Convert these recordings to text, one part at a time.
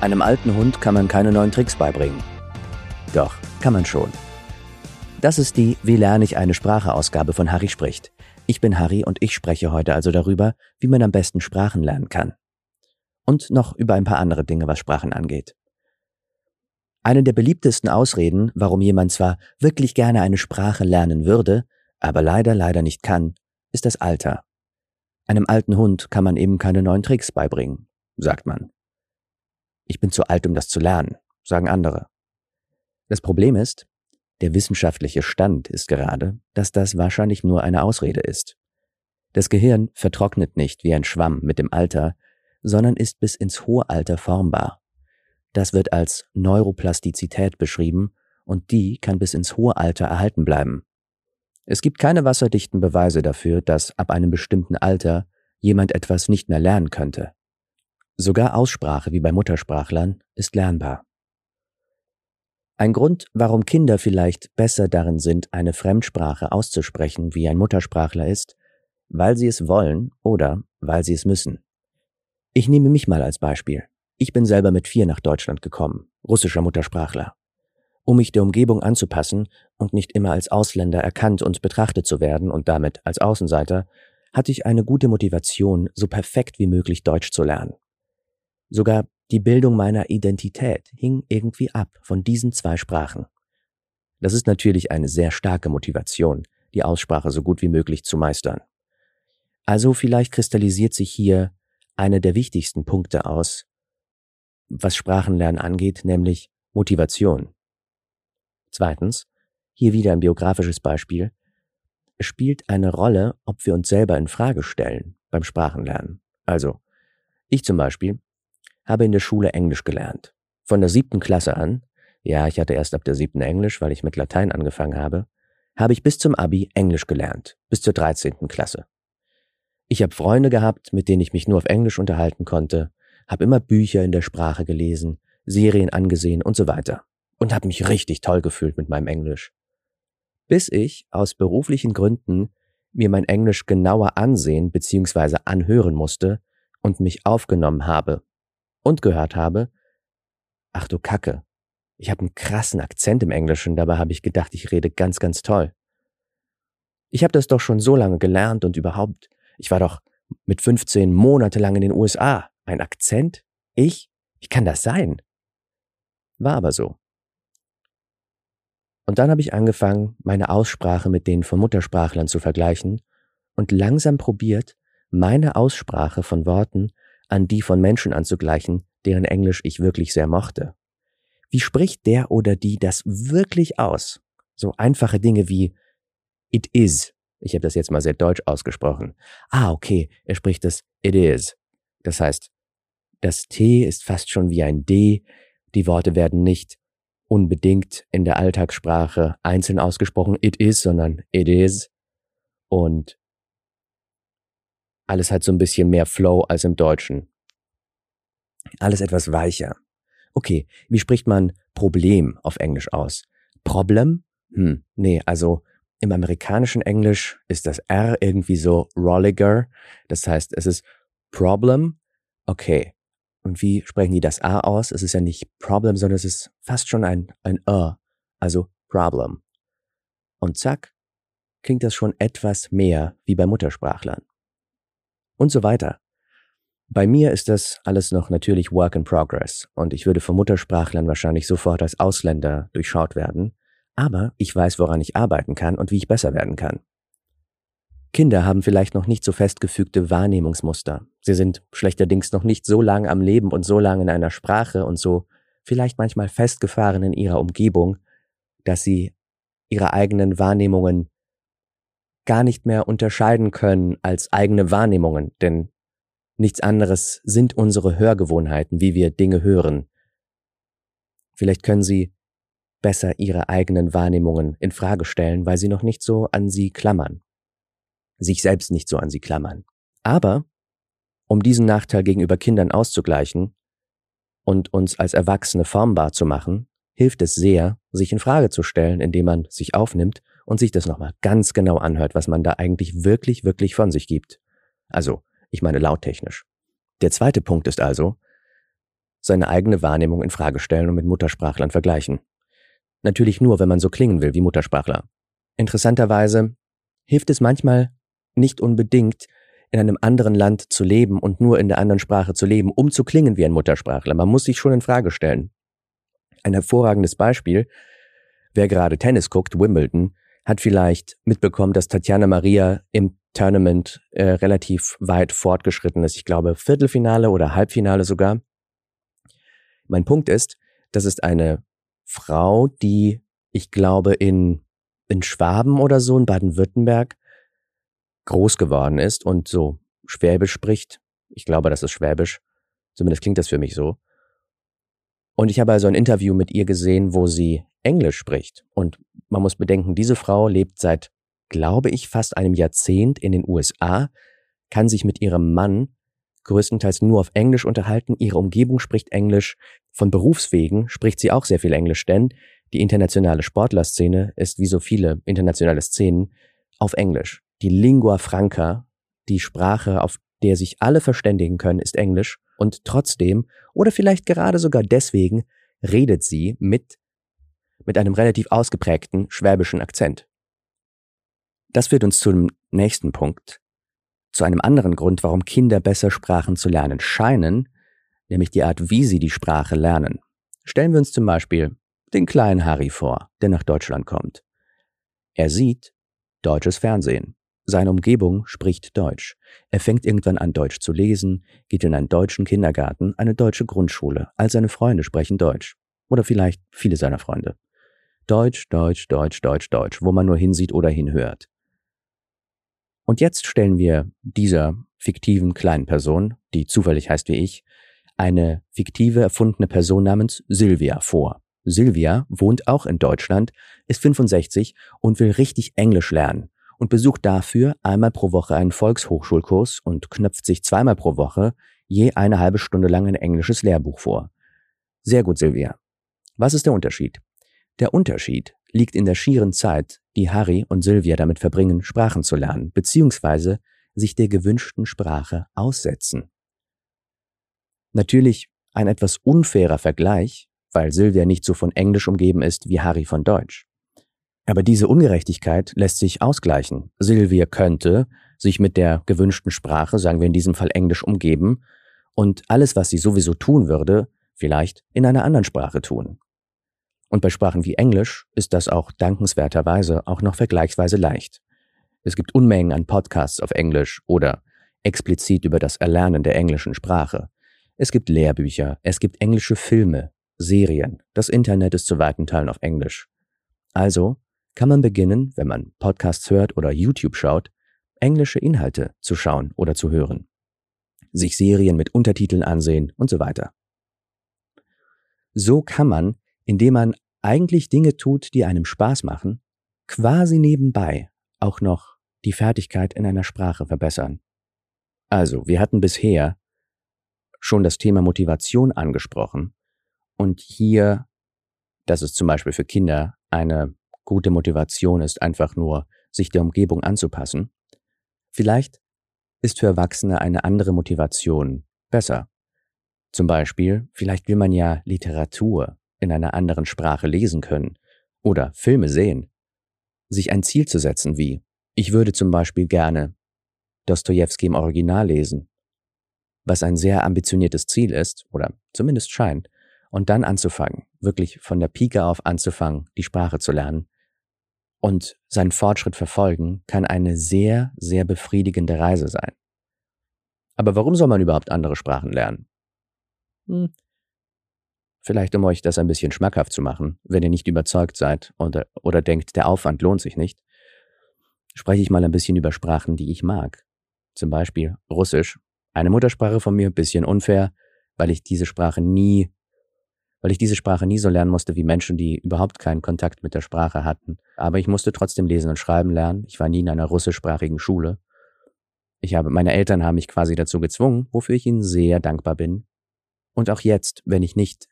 Einem alten Hund kann man keine neuen Tricks beibringen. Doch, kann man schon. Das ist die Wie lerne ich eine Sprache Ausgabe von Harry spricht. Ich bin Harry und ich spreche heute also darüber, wie man am besten Sprachen lernen kann. Und noch über ein paar andere Dinge, was Sprachen angeht. Eine der beliebtesten Ausreden, warum jemand zwar wirklich gerne eine Sprache lernen würde, aber leider leider nicht kann, ist das Alter. Einem alten Hund kann man eben keine neuen Tricks beibringen, sagt man. Ich bin zu alt, um das zu lernen, sagen andere. Das Problem ist, der wissenschaftliche Stand ist gerade, dass das wahrscheinlich nur eine Ausrede ist. Das Gehirn vertrocknet nicht wie ein Schwamm mit dem Alter, sondern ist bis ins hohe Alter formbar. Das wird als Neuroplastizität beschrieben und die kann bis ins hohe Alter erhalten bleiben. Es gibt keine wasserdichten Beweise dafür, dass ab einem bestimmten Alter jemand etwas nicht mehr lernen könnte. Sogar Aussprache wie bei Muttersprachlern ist lernbar. Ein Grund, warum Kinder vielleicht besser darin sind, eine Fremdsprache auszusprechen wie ein Muttersprachler ist, weil sie es wollen oder weil sie es müssen. Ich nehme mich mal als Beispiel. Ich bin selber mit vier nach Deutschland gekommen, russischer Muttersprachler. Um mich der Umgebung anzupassen und nicht immer als Ausländer erkannt und betrachtet zu werden und damit als Außenseiter, hatte ich eine gute Motivation, so perfekt wie möglich Deutsch zu lernen. Sogar die Bildung meiner Identität hing irgendwie ab von diesen zwei Sprachen. Das ist natürlich eine sehr starke Motivation, die Aussprache so gut wie möglich zu meistern. Also vielleicht kristallisiert sich hier einer der wichtigsten Punkte aus, was Sprachenlernen angeht, nämlich Motivation. Zweitens, hier wieder ein biografisches Beispiel, es spielt eine Rolle, ob wir uns selber in Frage stellen beim Sprachenlernen. Also, ich zum Beispiel habe in der Schule Englisch gelernt. Von der siebten Klasse an, ja, ich hatte erst ab der siebten Englisch, weil ich mit Latein angefangen habe, habe ich bis zum Abi Englisch gelernt, bis zur dreizehnten Klasse. Ich habe Freunde gehabt, mit denen ich mich nur auf Englisch unterhalten konnte, habe immer Bücher in der Sprache gelesen, Serien angesehen und so weiter und habe mich richtig toll gefühlt mit meinem Englisch. Bis ich aus beruflichen Gründen mir mein Englisch genauer ansehen bzw. anhören musste und mich aufgenommen habe und gehört habe, ach du Kacke, ich habe einen krassen Akzent im Englischen, dabei habe ich gedacht, ich rede ganz, ganz toll. Ich habe das doch schon so lange gelernt und überhaupt, ich war doch mit 15 Monate lang in den USA. Ein Akzent? Ich? Wie kann das sein? War aber so. Und dann habe ich angefangen, meine Aussprache mit denen von Muttersprachlern zu vergleichen und langsam probiert, meine Aussprache von Worten an die von Menschen anzugleichen, deren Englisch ich wirklich sehr mochte. Wie spricht der oder die das wirklich aus? So einfache Dinge wie it is. Ich habe das jetzt mal sehr deutsch ausgesprochen. Ah, okay, er spricht das it is. Das heißt, das T ist fast schon wie ein D. Die Worte werden nicht unbedingt in der Alltagssprache einzeln ausgesprochen, it is, sondern it is. Und alles hat so ein bisschen mehr Flow als im Deutschen. Alles etwas weicher. Okay, wie spricht man Problem auf Englisch aus? Problem? Hm, nee, also im amerikanischen Englisch ist das R irgendwie so rolliger. Das heißt, es ist Problem. Okay. Und wie sprechen die das A aus? Es ist ja nicht Problem, sondern es ist fast schon ein, ein A. Also Problem. Und zack, klingt das schon etwas mehr wie bei Muttersprachlern und so weiter. Bei mir ist das alles noch natürlich Work in Progress und ich würde von Muttersprachlern wahrscheinlich sofort als Ausländer durchschaut werden, aber ich weiß, woran ich arbeiten kann und wie ich besser werden kann. Kinder haben vielleicht noch nicht so festgefügte Wahrnehmungsmuster. Sie sind schlechterdings noch nicht so lang am Leben und so lang in einer Sprache und so vielleicht manchmal festgefahren in ihrer Umgebung, dass sie ihre eigenen Wahrnehmungen gar nicht mehr unterscheiden können als eigene Wahrnehmungen, denn nichts anderes sind unsere Hörgewohnheiten, wie wir Dinge hören. Vielleicht können Sie besser Ihre eigenen Wahrnehmungen in Frage stellen, weil Sie noch nicht so an sie klammern, sich selbst nicht so an sie klammern. Aber um diesen Nachteil gegenüber Kindern auszugleichen und uns als Erwachsene formbar zu machen, hilft es sehr, sich in Frage zu stellen, indem man sich aufnimmt und sich das nochmal ganz genau anhört, was man da eigentlich wirklich, wirklich von sich gibt. Also, ich meine lauttechnisch. Der zweite Punkt ist also, seine eigene Wahrnehmung in Frage stellen und mit Muttersprachlern vergleichen. Natürlich nur, wenn man so klingen will wie Muttersprachler. Interessanterweise hilft es manchmal nicht unbedingt, in einem anderen Land zu leben und nur in der anderen Sprache zu leben, um zu klingen wie ein Muttersprachler. Man muss sich schon in Frage stellen. Ein hervorragendes Beispiel, wer gerade Tennis guckt, Wimbledon, hat vielleicht mitbekommen, dass Tatjana Maria im Tournament äh, relativ weit fortgeschritten ist. Ich glaube Viertelfinale oder Halbfinale sogar. Mein Punkt ist, das ist eine Frau, die, ich glaube, in, in Schwaben oder so, in Baden-Württemberg, groß geworden ist und so Schwäbisch spricht. Ich glaube, das ist Schwäbisch. Zumindest klingt das für mich so. Und ich habe also ein Interview mit ihr gesehen, wo sie Englisch spricht. Und man muss bedenken, diese Frau lebt seit, glaube ich, fast einem Jahrzehnt in den USA, kann sich mit ihrem Mann größtenteils nur auf Englisch unterhalten. Ihre Umgebung spricht Englisch. Von Berufswegen spricht sie auch sehr viel Englisch, denn die internationale Sportlerszene ist wie so viele internationale Szenen auf Englisch. Die Lingua Franca, die Sprache, auf der sich alle verständigen können, ist Englisch. Und trotzdem, oder vielleicht gerade sogar deswegen, redet sie mit, mit einem relativ ausgeprägten schwäbischen Akzent. Das führt uns zum nächsten Punkt, zu einem anderen Grund, warum Kinder besser Sprachen zu lernen scheinen, nämlich die Art, wie sie die Sprache lernen. Stellen wir uns zum Beispiel den kleinen Harry vor, der nach Deutschland kommt. Er sieht deutsches Fernsehen. Seine Umgebung spricht Deutsch. Er fängt irgendwann an, Deutsch zu lesen, geht in einen deutschen Kindergarten, eine deutsche Grundschule. All seine Freunde sprechen Deutsch. Oder vielleicht viele seiner Freunde. Deutsch, Deutsch, Deutsch, Deutsch, Deutsch, wo man nur hinsieht oder hinhört. Und jetzt stellen wir dieser fiktiven kleinen Person, die zufällig heißt wie ich, eine fiktive erfundene Person namens Sylvia vor. Sylvia wohnt auch in Deutschland, ist 65 und will richtig Englisch lernen und besucht dafür einmal pro Woche einen Volkshochschulkurs und knöpft sich zweimal pro Woche je eine halbe Stunde lang ein englisches Lehrbuch vor. Sehr gut, Sylvia. Was ist der Unterschied? Der Unterschied liegt in der schieren Zeit, die Harry und Sylvia damit verbringen, Sprachen zu lernen, beziehungsweise sich der gewünschten Sprache aussetzen. Natürlich ein etwas unfairer Vergleich, weil Sylvia nicht so von Englisch umgeben ist wie Harry von Deutsch. Aber diese Ungerechtigkeit lässt sich ausgleichen. Sylvia könnte sich mit der gewünschten Sprache, sagen wir in diesem Fall Englisch, umgeben und alles, was sie sowieso tun würde, vielleicht in einer anderen Sprache tun. Und bei Sprachen wie Englisch ist das auch dankenswerterweise auch noch vergleichsweise leicht. Es gibt Unmengen an Podcasts auf Englisch oder explizit über das Erlernen der englischen Sprache. Es gibt Lehrbücher, es gibt englische Filme, Serien, das Internet ist zu weiten Teilen auf Englisch. Also kann man beginnen, wenn man Podcasts hört oder YouTube schaut, englische Inhalte zu schauen oder zu hören, sich Serien mit Untertiteln ansehen und so weiter. So kann man indem man eigentlich Dinge tut, die einem Spaß machen, quasi nebenbei auch noch die Fertigkeit in einer Sprache verbessern. Also, wir hatten bisher schon das Thema Motivation angesprochen und hier, dass es zum Beispiel für Kinder eine gute Motivation ist, einfach nur sich der Umgebung anzupassen. Vielleicht ist für Erwachsene eine andere Motivation besser. Zum Beispiel, vielleicht will man ja Literatur in einer anderen Sprache lesen können oder Filme sehen, sich ein Ziel zu setzen wie, ich würde zum Beispiel gerne Dostoevsky im Original lesen, was ein sehr ambitioniertes Ziel ist, oder zumindest scheint, und dann anzufangen, wirklich von der Pike auf anzufangen, die Sprache zu lernen und seinen Fortschritt verfolgen, kann eine sehr, sehr befriedigende Reise sein. Aber warum soll man überhaupt andere Sprachen lernen? Hm, Vielleicht um euch das ein bisschen schmackhaft zu machen, wenn ihr nicht überzeugt seid oder, oder denkt, der Aufwand lohnt sich nicht, spreche ich mal ein bisschen über Sprachen, die ich mag. Zum Beispiel Russisch. Eine Muttersprache von mir, bisschen unfair, weil ich diese Sprache nie, weil ich diese Sprache nie so lernen musste wie Menschen, die überhaupt keinen Kontakt mit der Sprache hatten. Aber ich musste trotzdem lesen und schreiben lernen. Ich war nie in einer russischsprachigen Schule. Ich habe, meine Eltern haben mich quasi dazu gezwungen, wofür ich ihnen sehr dankbar bin. Und auch jetzt, wenn ich nicht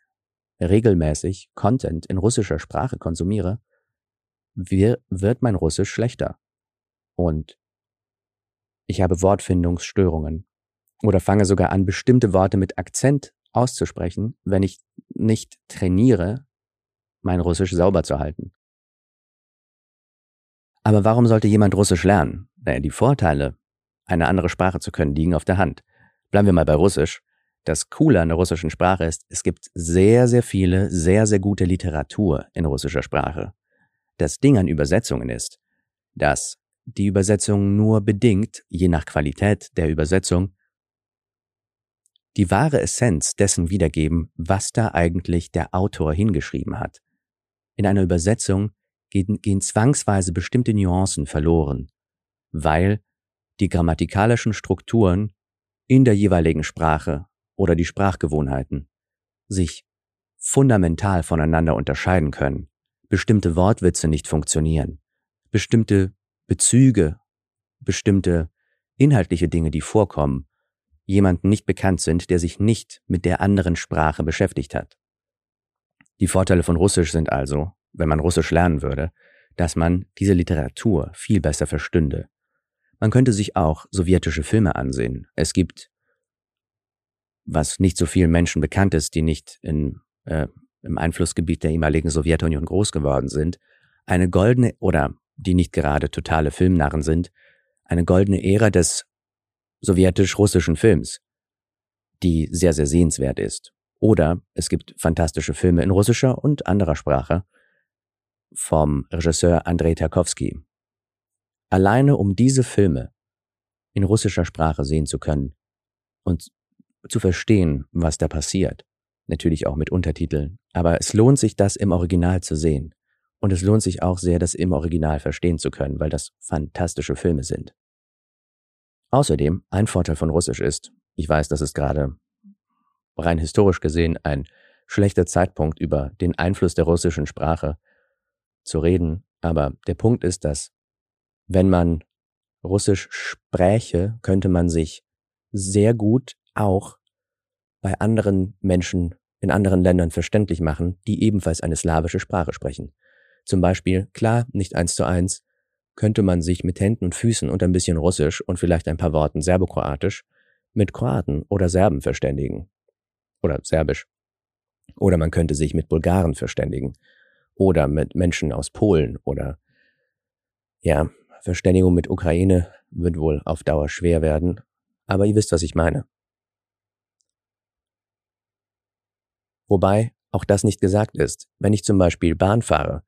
regelmäßig Content in russischer Sprache konsumiere, wird mein Russisch schlechter. Und ich habe Wortfindungsstörungen oder fange sogar an, bestimmte Worte mit Akzent auszusprechen, wenn ich nicht trainiere, mein Russisch sauber zu halten. Aber warum sollte jemand Russisch lernen? Naja, die Vorteile, eine andere Sprache zu können, liegen auf der Hand. Bleiben wir mal bei Russisch. Das Coole an der russischen Sprache ist, es gibt sehr, sehr viele, sehr, sehr gute Literatur in russischer Sprache. Das Ding an Übersetzungen ist, dass die Übersetzungen nur bedingt, je nach Qualität der Übersetzung, die wahre Essenz dessen wiedergeben, was da eigentlich der Autor hingeschrieben hat. In einer Übersetzung gehen, gehen zwangsweise bestimmte Nuancen verloren, weil die grammatikalischen Strukturen in der jeweiligen Sprache oder die Sprachgewohnheiten sich fundamental voneinander unterscheiden können, bestimmte Wortwitze nicht funktionieren, bestimmte Bezüge, bestimmte inhaltliche Dinge, die vorkommen, jemanden nicht bekannt sind, der sich nicht mit der anderen Sprache beschäftigt hat. Die Vorteile von Russisch sind also, wenn man Russisch lernen würde, dass man diese Literatur viel besser verstünde. Man könnte sich auch sowjetische Filme ansehen. Es gibt, was nicht so vielen Menschen bekannt ist, die nicht in, äh, im Einflussgebiet der ehemaligen Sowjetunion groß geworden sind, eine goldene oder die nicht gerade totale Filmnarren sind, eine goldene Ära des sowjetisch-russischen Films, die sehr, sehr sehenswert ist. Oder es gibt fantastische Filme in russischer und anderer Sprache vom Regisseur Andrei Tarkovsky. Alleine um diese Filme in russischer Sprache sehen zu können und zu verstehen, was da passiert, natürlich auch mit Untertiteln, aber es lohnt sich, das im Original zu sehen. Und es lohnt sich auch sehr, das im Original verstehen zu können, weil das fantastische Filme sind. Außerdem, ein Vorteil von Russisch ist, ich weiß, das ist gerade rein historisch gesehen ein schlechter Zeitpunkt, über den Einfluss der russischen Sprache zu reden, aber der Punkt ist, dass wenn man Russisch spräche, könnte man sich sehr gut auch bei anderen Menschen in anderen Ländern verständlich machen, die ebenfalls eine slawische Sprache sprechen. Zum Beispiel, klar, nicht eins zu eins, könnte man sich mit Händen und Füßen und ein bisschen Russisch und vielleicht ein paar Worten Serbokroatisch mit Kroaten oder Serben verständigen. Oder Serbisch. Oder man könnte sich mit Bulgaren verständigen. Oder mit Menschen aus Polen oder ja, Verständigung mit Ukraine wird wohl auf Dauer schwer werden. Aber ihr wisst, was ich meine. Wobei auch das nicht gesagt ist. Wenn ich zum Beispiel Bahn fahre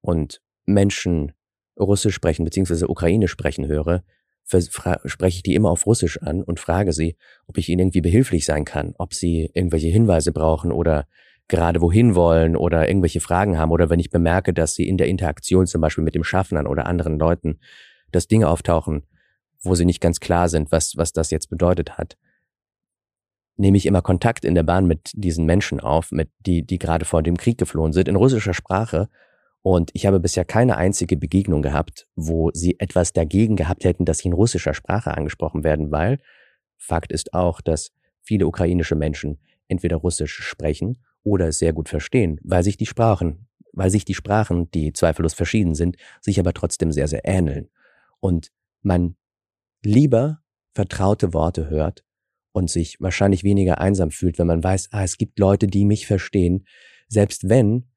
und Menschen Russisch sprechen bzw. Ukrainisch sprechen höre, spreche ich die immer auf Russisch an und frage sie, ob ich ihnen irgendwie behilflich sein kann, ob sie irgendwelche Hinweise brauchen oder gerade wohin wollen oder irgendwelche Fragen haben oder wenn ich bemerke, dass sie in der Interaktion zum Beispiel mit dem Schaffnern oder anderen Leuten, dass Dinge auftauchen, wo sie nicht ganz klar sind, was, was das jetzt bedeutet hat, nehme ich immer Kontakt in der Bahn mit diesen Menschen auf, mit die, die gerade vor dem Krieg geflohen sind, in russischer Sprache und ich habe bisher keine einzige Begegnung gehabt, wo sie etwas dagegen gehabt hätten, dass sie in russischer Sprache angesprochen werden, weil Fakt ist auch, dass viele ukrainische Menschen entweder Russisch sprechen oder es sehr gut verstehen, weil sich die Sprachen, weil sich die Sprachen, die zweifellos verschieden sind, sich aber trotzdem sehr, sehr ähneln. Und man lieber vertraute Worte hört und sich wahrscheinlich weniger einsam fühlt, wenn man weiß, ah, es gibt Leute, die mich verstehen, selbst wenn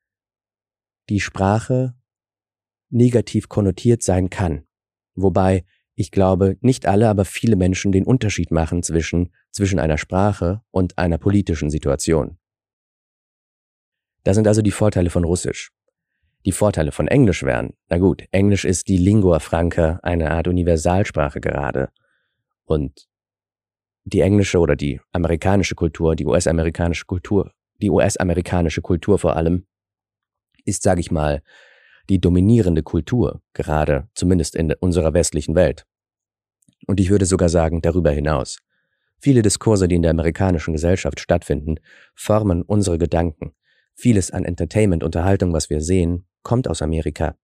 die Sprache negativ konnotiert sein kann. Wobei ich glaube, nicht alle, aber viele Menschen den Unterschied machen zwischen, zwischen einer Sprache und einer politischen Situation. Das sind also die Vorteile von Russisch. Die Vorteile von Englisch wären, na gut, Englisch ist die Lingua Franca, eine Art Universalsprache gerade. Und die englische oder die amerikanische Kultur, die US-amerikanische Kultur, die US-amerikanische Kultur vor allem, ist, sage ich mal, die dominierende Kultur, gerade zumindest in unserer westlichen Welt. Und ich würde sogar sagen, darüber hinaus. Viele Diskurse, die in der amerikanischen Gesellschaft stattfinden, formen unsere Gedanken. Vieles an Entertainment, Unterhaltung, was wir sehen, kommt aus Amerika.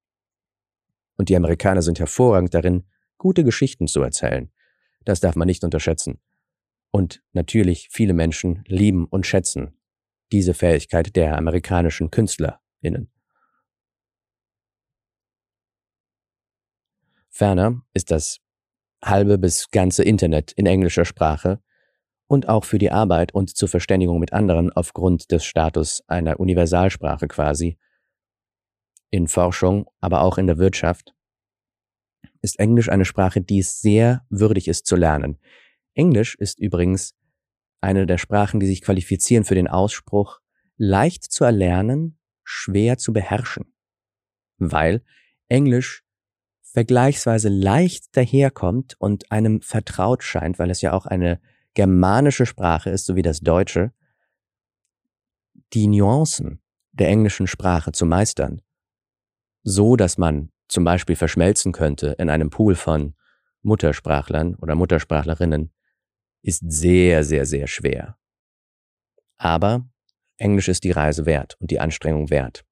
Und die Amerikaner sind hervorragend darin, gute Geschichten zu erzählen. Das darf man nicht unterschätzen. Und natürlich, viele Menschen lieben und schätzen diese Fähigkeit der amerikanischen KünstlerInnen. Ferner ist das halbe bis ganze Internet in englischer Sprache und auch für die Arbeit und zur Verständigung mit anderen aufgrund des Status einer Universalsprache quasi in Forschung, aber auch in der Wirtschaft, ist Englisch eine Sprache, die es sehr würdig ist zu lernen. Englisch ist übrigens eine der Sprachen, die sich qualifizieren für den Ausspruch leicht zu erlernen, schwer zu beherrschen, weil Englisch vergleichsweise leicht daherkommt und einem vertraut scheint, weil es ja auch eine germanische Sprache ist, so wie das Deutsche, die Nuancen der englischen Sprache zu meistern, so dass man zum Beispiel verschmelzen könnte in einem Pool von Muttersprachlern oder Muttersprachlerinnen, ist sehr, sehr, sehr schwer. Aber Englisch ist die Reise wert und die Anstrengung wert.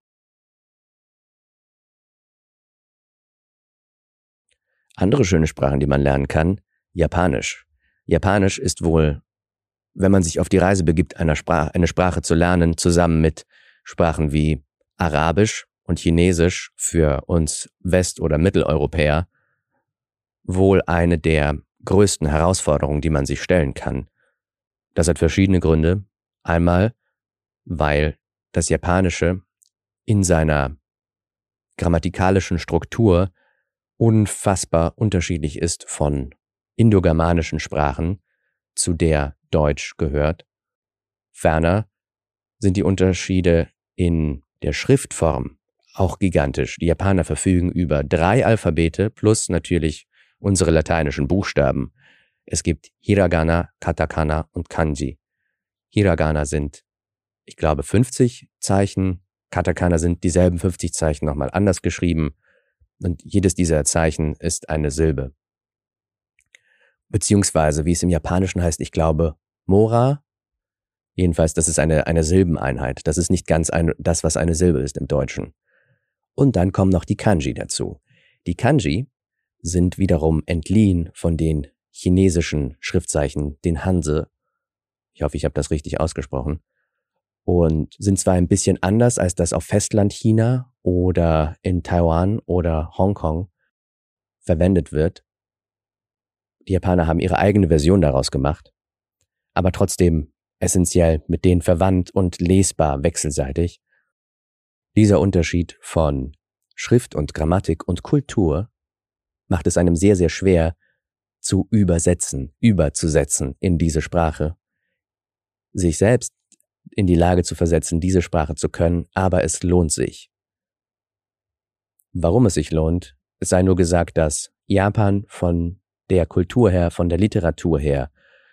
Andere schöne Sprachen, die man lernen kann, Japanisch. Japanisch ist wohl, wenn man sich auf die Reise begibt, eine Sprache, eine Sprache zu lernen, zusammen mit Sprachen wie Arabisch und Chinesisch für uns West- oder Mitteleuropäer, wohl eine der größten Herausforderungen, die man sich stellen kann. Das hat verschiedene Gründe. Einmal, weil das Japanische in seiner grammatikalischen Struktur unfassbar unterschiedlich ist von indogermanischen Sprachen, zu der Deutsch gehört. Ferner sind die Unterschiede in der Schriftform auch gigantisch. Die Japaner verfügen über drei Alphabete plus natürlich unsere lateinischen Buchstaben. Es gibt Hiragana, Katakana und Kanji. Hiragana sind, ich glaube, 50 Zeichen. Katakana sind dieselben 50 Zeichen nochmal anders geschrieben. Und jedes dieser Zeichen ist eine Silbe beziehungsweise wie es im Japanischen heißt, ich glaube, Mora. Jedenfalls, das ist eine, eine Silbeneinheit. Das ist nicht ganz ein, das, was eine Silbe ist im Deutschen. Und dann kommen noch die Kanji dazu. Die Kanji sind wiederum entliehen von den chinesischen Schriftzeichen, den Hanse. Ich hoffe, ich habe das richtig ausgesprochen. Und sind zwar ein bisschen anders als das auf Festland China oder in Taiwan oder Hongkong verwendet wird, die Japaner haben ihre eigene Version daraus gemacht, aber trotzdem essentiell mit denen verwandt und lesbar wechselseitig. Dieser Unterschied von Schrift und Grammatik und Kultur macht es einem sehr, sehr schwer zu übersetzen, überzusetzen in diese Sprache, sich selbst in die Lage zu versetzen, diese Sprache zu können, aber es lohnt sich. Warum es sich lohnt, es sei nur gesagt, dass Japan von der Kultur her, von der Literatur her,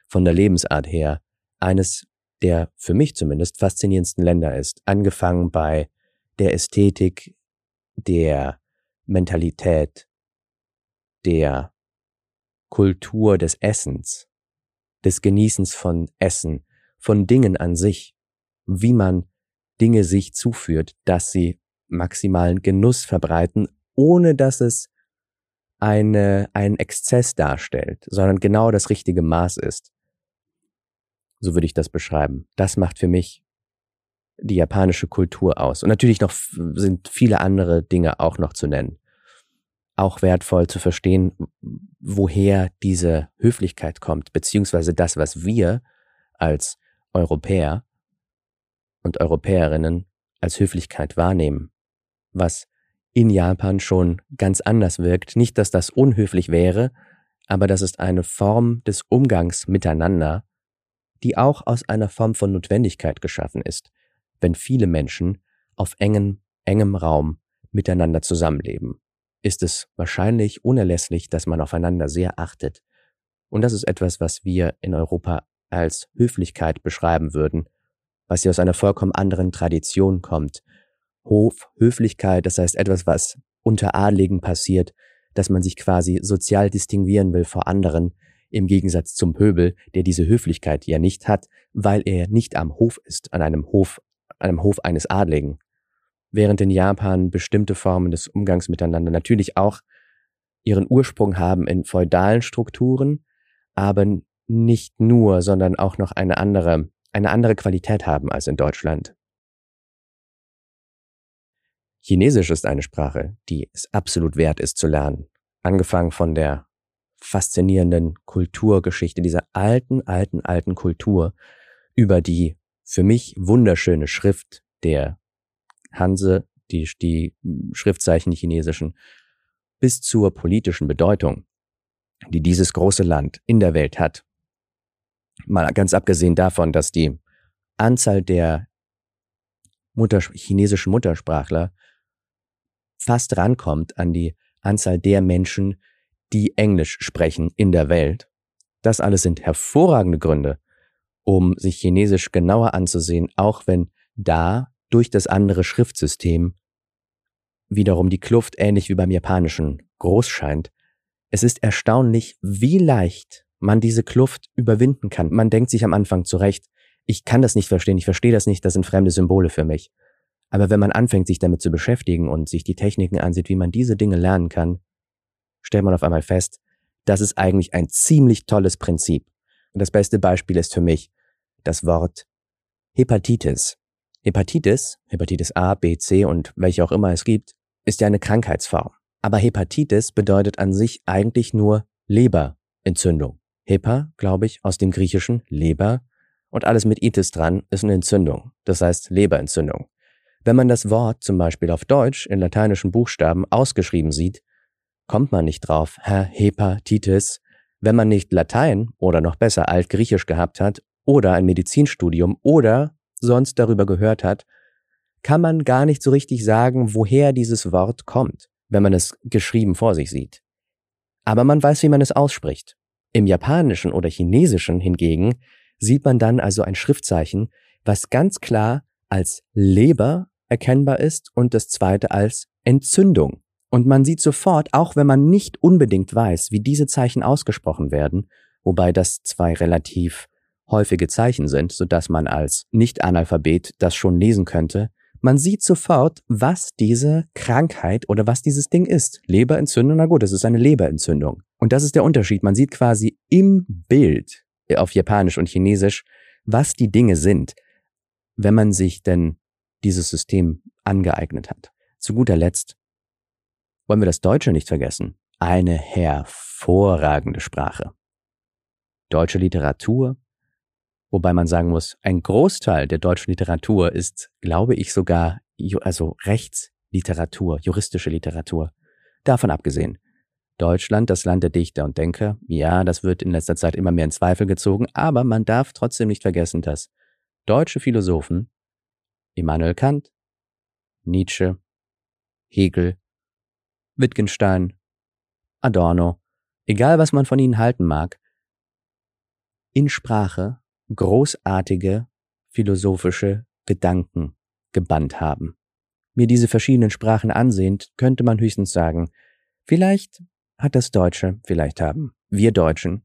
von der Lebensart her, eines der für mich zumindest faszinierendsten Länder ist, angefangen bei der Ästhetik, der Mentalität, der Kultur des Essens, des Genießens von Essen, von Dingen an sich, wie man Dinge sich zuführt, dass sie maximalen Genuss verbreiten, ohne dass es eine, einen Exzess darstellt, sondern genau das richtige Maß ist. So würde ich das beschreiben. Das macht für mich die japanische Kultur aus. Und natürlich noch sind viele andere Dinge auch noch zu nennen. Auch wertvoll zu verstehen, woher diese Höflichkeit kommt, beziehungsweise das, was wir als Europäer und Europäerinnen als Höflichkeit wahrnehmen, was in Japan schon ganz anders wirkt. Nicht, dass das unhöflich wäre, aber das ist eine Form des Umgangs miteinander, die auch aus einer Form von Notwendigkeit geschaffen ist, wenn viele Menschen auf engem, engem Raum miteinander zusammenleben. Ist es wahrscheinlich unerlässlich, dass man aufeinander sehr achtet. Und das ist etwas, was wir in Europa als Höflichkeit beschreiben würden, was ja aus einer vollkommen anderen Tradition kommt, Hof, Höflichkeit, das heißt etwas, was unter Adligen passiert, dass man sich quasi sozial distinguieren will vor anderen, im Gegensatz zum Pöbel, der diese Höflichkeit ja nicht hat, weil er nicht am Hof ist, an einem Hof, an einem Hof eines Adligen. Während in Japan bestimmte Formen des Umgangs miteinander natürlich auch ihren Ursprung haben in feudalen Strukturen, aber nicht nur, sondern auch noch eine andere, eine andere Qualität haben als in Deutschland. Chinesisch ist eine Sprache, die es absolut wert ist zu lernen. Angefangen von der faszinierenden Kulturgeschichte, dieser alten, alten, alten Kultur über die für mich wunderschöne Schrift der Hanse, die, die Schriftzeichen, die chinesischen, bis zur politischen Bedeutung, die dieses große Land in der Welt hat. Mal ganz abgesehen davon, dass die Anzahl der Mutter, chinesischen Muttersprachler fast rankommt an die Anzahl der Menschen, die Englisch sprechen in der Welt. Das alles sind hervorragende Gründe, um sich Chinesisch genauer anzusehen, auch wenn da durch das andere Schriftsystem wiederum die Kluft ähnlich wie beim Japanischen groß scheint. Es ist erstaunlich, wie leicht man diese Kluft überwinden kann. Man denkt sich am Anfang zurecht, ich kann das nicht verstehen, ich verstehe das nicht, das sind fremde Symbole für mich. Aber wenn man anfängt, sich damit zu beschäftigen und sich die Techniken ansieht, wie man diese Dinge lernen kann, stellt man auf einmal fest, das ist eigentlich ein ziemlich tolles Prinzip. Und das beste Beispiel ist für mich das Wort Hepatitis. Hepatitis, Hepatitis A, B, C und welche auch immer es gibt, ist ja eine Krankheitsform. Aber Hepatitis bedeutet an sich eigentlich nur Leberentzündung. Hepa, glaube ich, aus dem Griechischen Leber und alles mit Itis dran ist eine Entzündung, das heißt Leberentzündung. Wenn man das Wort zum Beispiel auf Deutsch in lateinischen Buchstaben ausgeschrieben sieht, kommt man nicht drauf, Herr Hepatitis, wenn man nicht Latein oder noch besser Altgriechisch gehabt hat oder ein Medizinstudium oder sonst darüber gehört hat, kann man gar nicht so richtig sagen, woher dieses Wort kommt, wenn man es geschrieben vor sich sieht. Aber man weiß, wie man es ausspricht. Im Japanischen oder Chinesischen hingegen sieht man dann also ein Schriftzeichen, was ganz klar als Leber erkennbar ist und das zweite als Entzündung. Und man sieht sofort, auch wenn man nicht unbedingt weiß, wie diese Zeichen ausgesprochen werden, wobei das zwei relativ häufige Zeichen sind, so dass man als Nicht-Analphabet das schon lesen könnte, man sieht sofort, was diese Krankheit oder was dieses Ding ist. Leberentzündung, na gut, es ist eine Leberentzündung. Und das ist der Unterschied. Man sieht quasi im Bild auf Japanisch und Chinesisch, was die Dinge sind, wenn man sich denn dieses System angeeignet hat. Zu guter Letzt wollen wir das Deutsche nicht vergessen. Eine hervorragende Sprache. Deutsche Literatur, wobei man sagen muss, ein Großteil der deutschen Literatur ist, glaube ich, sogar also Rechtsliteratur, juristische Literatur. Davon abgesehen. Deutschland, das Land der Dichter und Denker, ja, das wird in letzter Zeit immer mehr in Zweifel gezogen, aber man darf trotzdem nicht vergessen, dass deutsche Philosophen Immanuel Kant, Nietzsche, Hegel, Wittgenstein, Adorno, egal was man von ihnen halten mag, in Sprache großartige philosophische Gedanken gebannt haben. Mir diese verschiedenen Sprachen ansehend, könnte man höchstens sagen, vielleicht hat das Deutsche, vielleicht haben wir Deutschen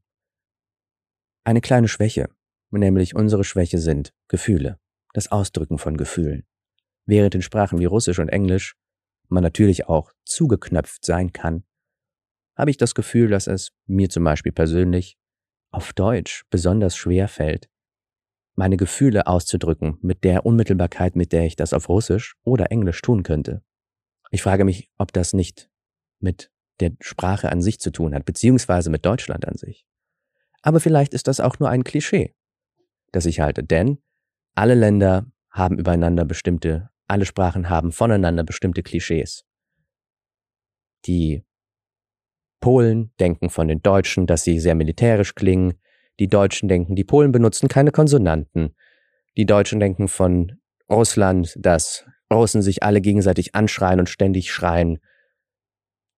eine kleine Schwäche, nämlich unsere Schwäche sind Gefühle, das Ausdrücken von Gefühlen. Während in Sprachen wie Russisch und Englisch man natürlich auch zugeknöpft sein kann, habe ich das Gefühl, dass es mir zum Beispiel persönlich auf Deutsch besonders schwer fällt, meine Gefühle auszudrücken mit der Unmittelbarkeit, mit der ich das auf Russisch oder Englisch tun könnte. Ich frage mich, ob das nicht mit der Sprache an sich zu tun hat, beziehungsweise mit Deutschland an sich. Aber vielleicht ist das auch nur ein Klischee, das ich halte, denn alle Länder haben übereinander bestimmte, alle Sprachen haben voneinander bestimmte Klischees. Die Polen denken von den Deutschen, dass sie sehr militärisch klingen, die Deutschen denken, die Polen benutzen keine Konsonanten. Die Deutschen denken von Russland, dass Russen sich alle gegenseitig anschreien und ständig schreien.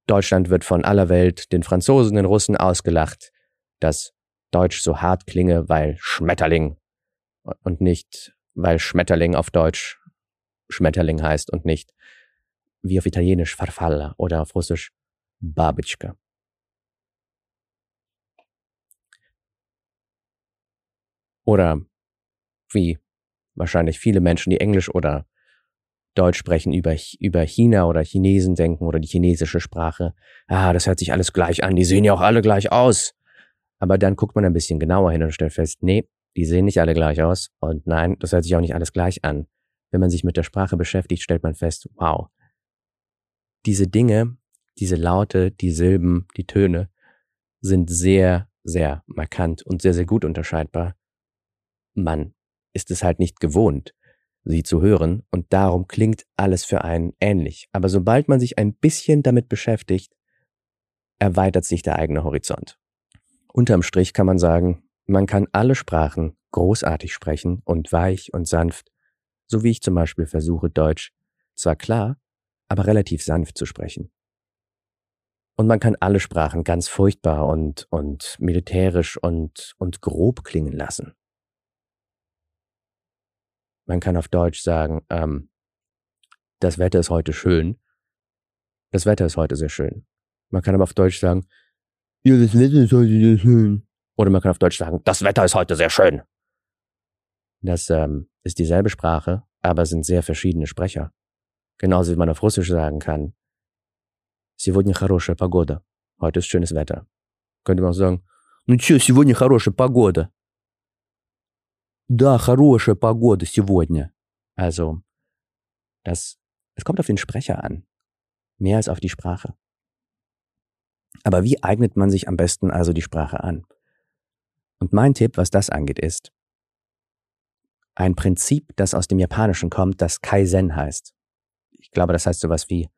Deutschland wird von aller Welt, den Franzosen, den Russen ausgelacht, dass Deutsch so hart klinge, weil Schmetterling und nicht, weil Schmetterling auf Deutsch Schmetterling heißt und nicht wie auf Italienisch Farfalla oder auf Russisch Babitschka. Oder wie wahrscheinlich viele Menschen, die Englisch oder Deutsch sprechen, über, über China oder Chinesen denken oder die chinesische Sprache. Ah, das hört sich alles gleich an, die sehen ja auch alle gleich aus. Aber dann guckt man ein bisschen genauer hin und stellt fest, nee, die sehen nicht alle gleich aus. Und nein, das hört sich auch nicht alles gleich an. Wenn man sich mit der Sprache beschäftigt, stellt man fest, wow, diese Dinge, diese Laute, die Silben, die Töne sind sehr, sehr markant und sehr, sehr gut unterscheidbar. Man ist es halt nicht gewohnt, sie zu hören und darum klingt alles für einen ähnlich. Aber sobald man sich ein bisschen damit beschäftigt, erweitert sich der eigene Horizont. Unterm Strich kann man sagen, man kann alle Sprachen großartig sprechen und weich und sanft, so wie ich zum Beispiel versuche, Deutsch zwar klar, aber relativ sanft zu sprechen. Und man kann alle Sprachen ganz furchtbar und, und militärisch und, und grob klingen lassen. Man kann auf Deutsch sagen, ähm, das Wetter ist heute schön. Das Wetter ist heute sehr schön. Man kann aber auf Deutsch sagen, ja, das Wetter ist heute sehr schön. Oder man kann auf Deutsch sagen, das Wetter ist heute sehr schön. Das ähm, ist dieselbe Sprache, aber sind sehr verschiedene Sprecher. Genauso wie man auf Russisch sagen kann, Сегодня хорошая погода. Heute ist schönes Wetter. Könnte man auch sagen, ну чё, сегодня хорошая погода. Да, хорошая погода сегодня. Also, das, es kommt auf den Sprecher an. Mehr als auf die Sprache. Aber wie eignet man sich am besten also die Sprache an? Und mein Tipp, was das angeht, ist ein Prinzip, das aus dem Japanischen kommt, das Kaizen heißt. Ich glaube, das heißt sowas wie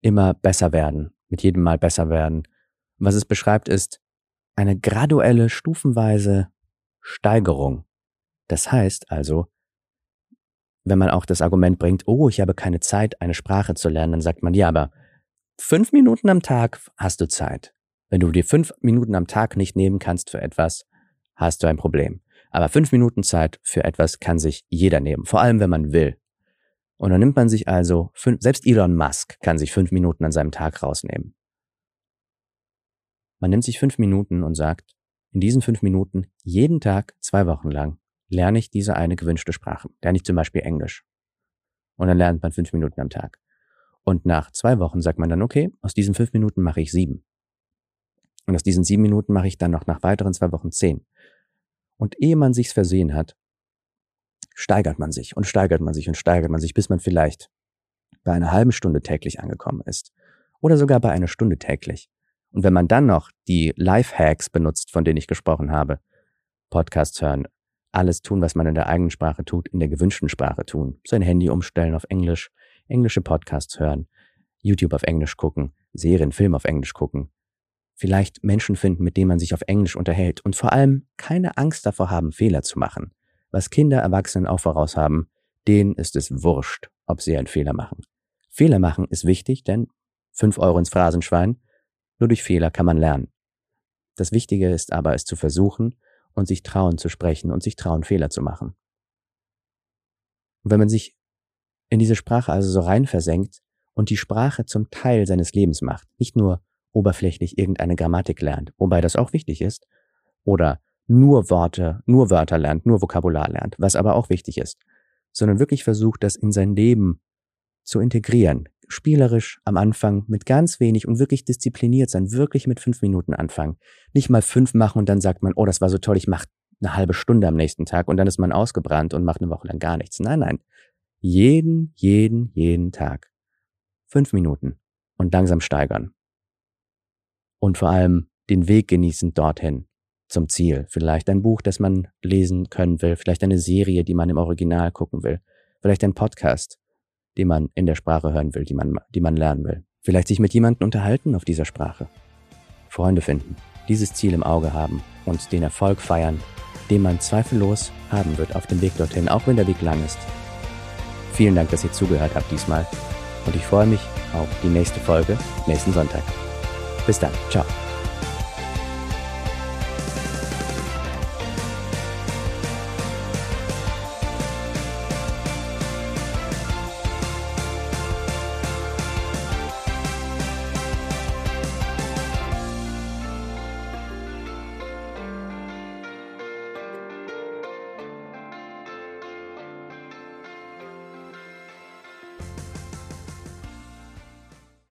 immer besser werden, mit jedem Mal besser werden. Was es beschreibt, ist eine graduelle, stufenweise Steigerung. das heißt also, wenn man auch das Argument bringt, oh, ich habe keine Zeit, eine Sprache zu lernen, dann sagt man, ja, aber fünf Minuten am Tag hast du Zeit. Wenn du dir fünf Minuten am Tag nicht nehmen kannst für etwas, hast du ein Problem. Aber fünf Minuten Zeit für etwas kann sich jeder nehmen, vor allem wenn man will. Und dann nimmt man sich also, fünf, selbst Elon Musk kann sich fünf Minuten an seinem Tag rausnehmen. Man nimmt sich fünf Minuten und sagt, in diesen fünf Minuten, jeden Tag, zwei Wochen lang, lerne ich diese eine gewünschte Sprache. Lerne ich zum Beispiel Englisch. Und dann lernt man fünf Minuten am Tag. Und nach zwei Wochen sagt man dann, okay, aus diesen fünf Minuten mache ich sieben. Und aus diesen sieben Minuten mache ich dann noch nach weiteren zwei Wochen zehn. Und ehe man sich's versehen hat, steigert man sich und steigert man sich und steigert man sich, bis man vielleicht bei einer halben Stunde täglich angekommen ist. Oder sogar bei einer Stunde täglich. Und wenn man dann noch die Life-Hacks benutzt, von denen ich gesprochen habe, Podcasts hören, alles tun, was man in der eigenen Sprache tut, in der gewünschten Sprache tun, sein Handy umstellen auf Englisch, englische Podcasts hören, YouTube auf Englisch gucken, Serien, Film auf Englisch gucken, vielleicht Menschen finden, mit denen man sich auf Englisch unterhält und vor allem keine Angst davor haben, Fehler zu machen. Was Kinder, Erwachsenen auch voraus haben, denen ist es wurscht, ob sie einen Fehler machen. Fehler machen ist wichtig, denn fünf Euro ins Phrasenschwein, nur durch Fehler kann man lernen. Das Wichtige ist aber, es zu versuchen und sich trauen zu sprechen und sich trauen, Fehler zu machen. Und wenn man sich in diese Sprache also so rein versenkt und die Sprache zum Teil seines Lebens macht, nicht nur oberflächlich irgendeine Grammatik lernt, wobei das auch wichtig ist, oder nur Worte, nur Wörter lernt, nur Vokabular lernt, was aber auch wichtig ist, sondern wirklich versucht, das in sein Leben zu integrieren. Spielerisch am Anfang mit ganz wenig und wirklich diszipliniert sein, wirklich mit fünf Minuten anfangen. Nicht mal fünf machen und dann sagt man, oh, das war so toll, ich mache eine halbe Stunde am nächsten Tag und dann ist man ausgebrannt und macht eine Woche lang gar nichts. Nein, nein. Jeden, jeden, jeden Tag. Fünf Minuten und langsam steigern. Und vor allem den Weg genießen dorthin zum Ziel. Vielleicht ein Buch, das man lesen können will, vielleicht eine Serie, die man im Original gucken will, vielleicht ein Podcast, den man in der Sprache hören will, die man, die man lernen will. Vielleicht sich mit jemandem unterhalten auf dieser Sprache. Freunde finden, dieses Ziel im Auge haben und den Erfolg feiern, den man zweifellos haben wird auf dem Weg dorthin, auch wenn der Weg lang ist. Vielen Dank, dass ihr zugehört habt diesmal und ich freue mich auf die nächste Folge nächsten Sonntag. Bis dann, ciao.